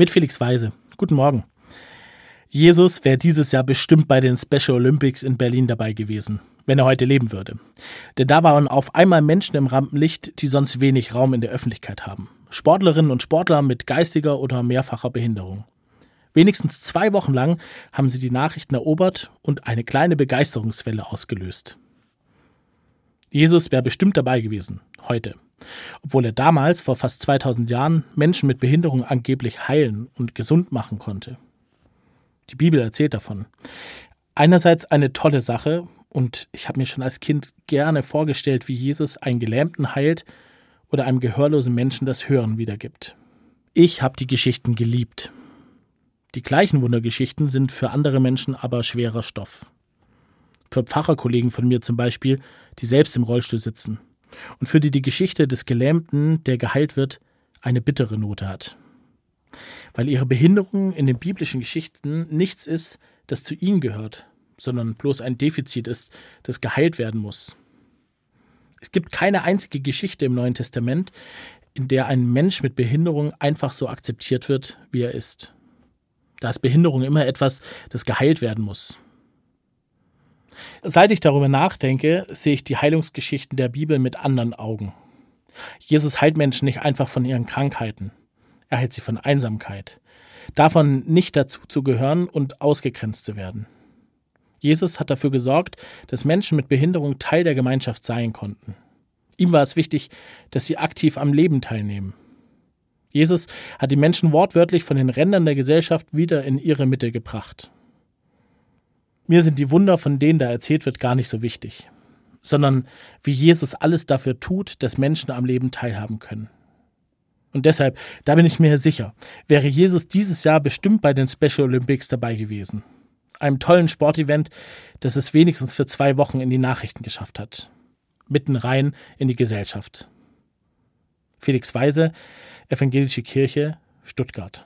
Mit Felix Weise. Guten Morgen. Jesus wäre dieses Jahr bestimmt bei den Special Olympics in Berlin dabei gewesen, wenn er heute leben würde. Denn da waren auf einmal Menschen im Rampenlicht, die sonst wenig Raum in der Öffentlichkeit haben. Sportlerinnen und Sportler mit geistiger oder mehrfacher Behinderung. Wenigstens zwei Wochen lang haben sie die Nachrichten erobert und eine kleine Begeisterungswelle ausgelöst. Jesus wäre bestimmt dabei gewesen, heute. Obwohl er damals, vor fast 2000 Jahren, Menschen mit Behinderung angeblich heilen und gesund machen konnte. Die Bibel erzählt davon. Einerseits eine tolle Sache, und ich habe mir schon als Kind gerne vorgestellt, wie Jesus einen Gelähmten heilt oder einem gehörlosen Menschen das Hören wiedergibt. Ich habe die Geschichten geliebt. Die gleichen Wundergeschichten sind für andere Menschen aber schwerer Stoff. Für Pfarrerkollegen von mir zum Beispiel, die selbst im Rollstuhl sitzen und für die die Geschichte des Gelähmten, der geheilt wird, eine bittere Note hat. Weil ihre Behinderung in den biblischen Geschichten nichts ist, das zu ihnen gehört, sondern bloß ein Defizit ist, das geheilt werden muss. Es gibt keine einzige Geschichte im Neuen Testament, in der ein Mensch mit Behinderung einfach so akzeptiert wird, wie er ist. Da ist Behinderung immer etwas, das geheilt werden muss. Seit ich darüber nachdenke, sehe ich die Heilungsgeschichten der Bibel mit anderen Augen. Jesus heilt Menschen nicht einfach von ihren Krankheiten. Er heilt sie von Einsamkeit, davon nicht dazu zu gehören und ausgegrenzt zu werden. Jesus hat dafür gesorgt, dass Menschen mit Behinderung Teil der Gemeinschaft sein konnten. Ihm war es wichtig, dass sie aktiv am Leben teilnehmen. Jesus hat die Menschen wortwörtlich von den Rändern der Gesellschaft wieder in ihre Mitte gebracht. Mir sind die Wunder, von denen da erzählt wird, gar nicht so wichtig, sondern wie Jesus alles dafür tut, dass Menschen am Leben teilhaben können. Und deshalb, da bin ich mir sicher, wäre Jesus dieses Jahr bestimmt bei den Special Olympics dabei gewesen. Einem tollen Sportevent, das es wenigstens für zwei Wochen in die Nachrichten geschafft hat. Mitten rein in die Gesellschaft. Felix Weise, Evangelische Kirche, Stuttgart.